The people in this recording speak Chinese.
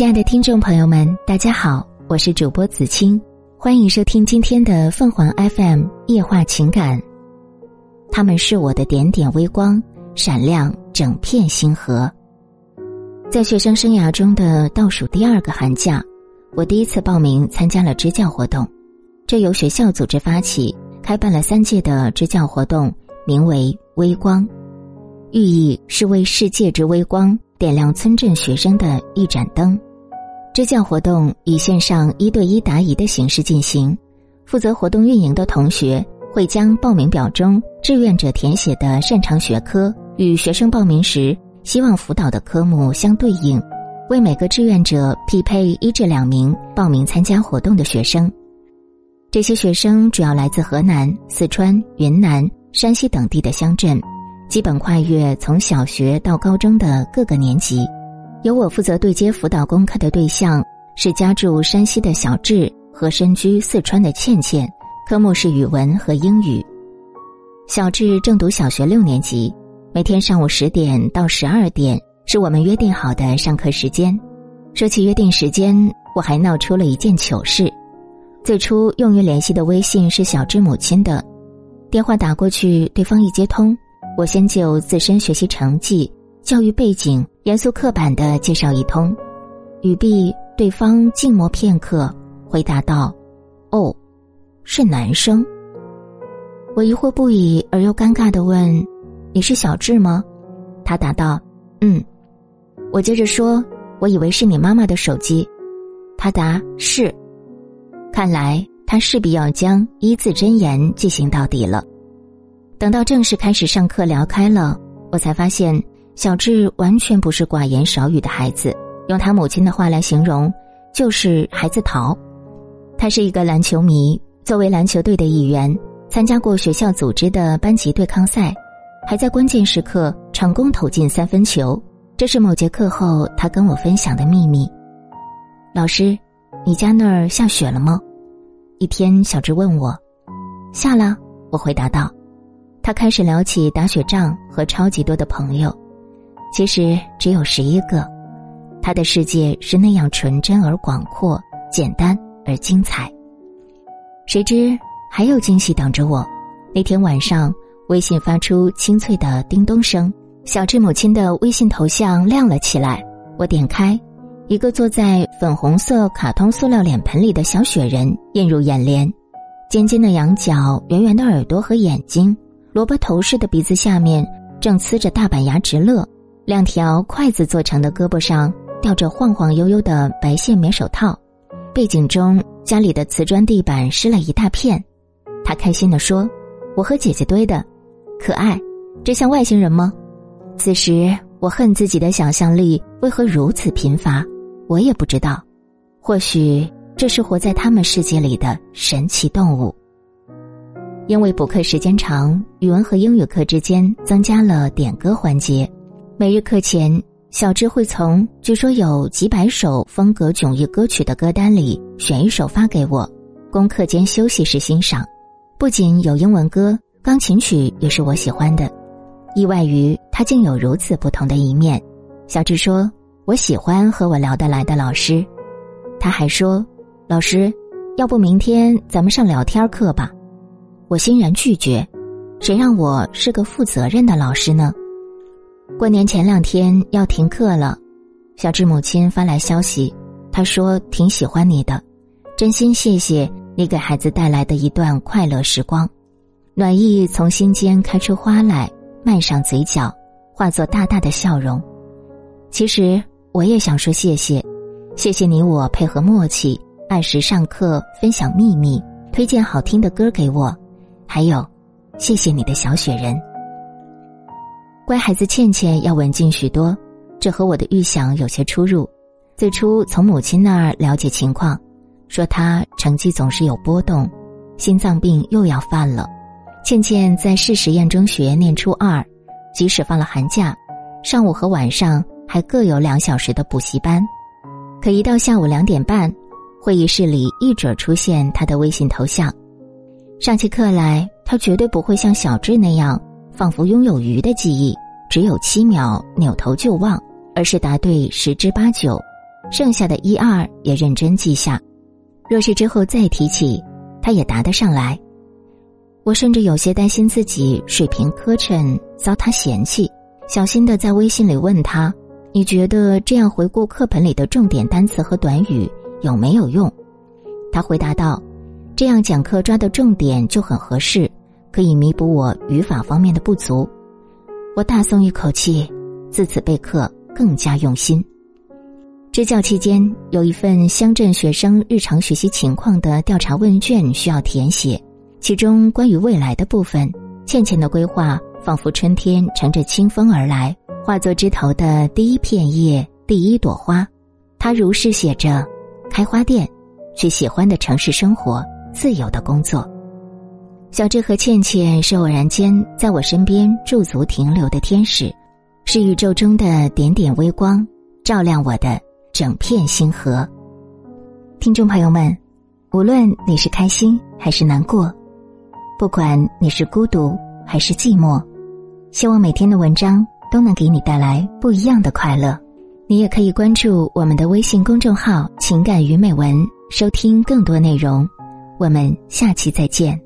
亲爱的听众朋友们，大家好，我是主播子清，欢迎收听今天的凤凰 FM 夜话情感。他们是我的点点微光，闪亮整片星河。在学生生涯中的倒数第二个寒假，我第一次报名参加了支教活动。这由学校组织发起，开办了三届的支教活动，名为“微光”，寓意是为世界之微光。点亮村镇学生的一盏灯。支教活动以线上一对一答疑的形式进行，负责活动运营的同学会将报名表中志愿者填写的擅长学科与学生报名时希望辅导的科目相对应，为每个志愿者匹配一至两名报名参加活动的学生。这些学生主要来自河南、四川、云南、山西等地的乡镇。基本跨越从小学到高中的各个年级，由我负责对接辅导功课的对象是家住山西的小智和身居四川的倩倩，科目是语文和英语。小智正读小学六年级，每天上午十点到十二点是我们约定好的上课时间。说起约定时间，我还闹出了一件糗事。最初用于联系的微信是小智母亲的，电话打过去，对方一接通。我先就自身学习成绩、教育背景严肃刻板的介绍一通，语毕，对方静默片刻，回答道：“哦，是男生。”我疑惑不已而又尴尬的问：“你是小智吗？”他答道：“嗯。”我接着说：“我以为是你妈妈的手机。”他答：“是。”看来他势必要将一字真言进行到底了。等到正式开始上课聊开了，我才发现小智完全不是寡言少语的孩子。用他母亲的话来形容，就是孩子淘。他是一个篮球迷，作为篮球队的一员，参加过学校组织的班级对抗赛，还在关键时刻成功投进三分球。这是某节课后他跟我分享的秘密。老师，你家那儿下雪了吗？一天，小智问我。下了，我回答道。他开始聊起打雪仗和超级多的朋友，其实只有十一个。他的世界是那样纯真而广阔，简单而精彩。谁知还有惊喜等着我。那天晚上，微信发出清脆的叮咚声，小智母亲的微信头像亮了起来。我点开，一个坐在粉红色卡通塑料脸盆里的小雪人映入眼帘，尖尖的羊角，圆圆的耳朵和眼睛。萝卜头似的鼻子下面正呲着大板牙直乐，两条筷子做成的胳膊上吊着晃晃悠悠的白线棉手套，背景中家里的瓷砖地板湿了一大片。他开心地说：“我和姐姐堆的，可爱，这像外星人吗？”此时我恨自己的想象力为何如此贫乏，我也不知道，或许这是活在他们世界里的神奇动物。因为补课时间长，语文和英语课之间增加了点歌环节。每日课前，小智会从据说有几百首风格迥异歌曲的歌单里选一首发给我，供课间休息时欣赏。不仅有英文歌，钢琴曲也是我喜欢的。意外于他竟有如此不同的一面。小智说：“我喜欢和我聊得来的老师。”他还说：“老师，要不明天咱们上聊天课吧？”我欣然拒绝，谁让我是个负责任的老师呢？过年前两天要停课了，小智母亲发来消息，她说挺喜欢你的，真心谢谢你给孩子带来的一段快乐时光，暖意从心间开出花来，漫上嘴角，化作大大的笑容。其实我也想说谢谢，谢谢你我配合默契，按时上课，分享秘密，推荐好听的歌给我。还有，谢谢你的小雪人。乖孩子倩倩要文静许多，这和我的预想有些出入。最初从母亲那儿了解情况，说她成绩总是有波动，心脏病又要犯了。倩倩在市实验中学念初二，即使放了寒假，上午和晚上还各有两小时的补习班。可一到下午两点半，会议室里一准出现她的微信头像。上起课来，他绝对不会像小智那样，仿佛拥有鱼的记忆，只有七秒扭头就忘，而是答对十之八九。剩下的一二也认真记下。若是之后再提起，他也答得上来。我甚至有些担心自己水平磕碜，遭他嫌弃，小心的在微信里问他：“你觉得这样回顾课本里的重点单词和短语有没有用？”他回答道：“这样讲课抓的重点就很合适，可以弥补我语法方面的不足。”我大松一口气，自此备课更加用心。支教期间，有一份乡镇学生日常学习情况的调查问卷需要填写。其中关于未来的部分，倩倩的规划仿佛春天乘着清风而来，化作枝头的第一片叶、第一朵花。她如是写着：开花店，去喜欢的城市生活，自由的工作。小智和倩倩是偶然间在我身边驻足停留的天使，是宇宙中的点点微光，照亮我的整片星河。听众朋友们，无论你是开心还是难过。不管你是孤独还是寂寞，希望每天的文章都能给你带来不一样的快乐。你也可以关注我们的微信公众号“情感与美文”，收听更多内容。我们下期再见。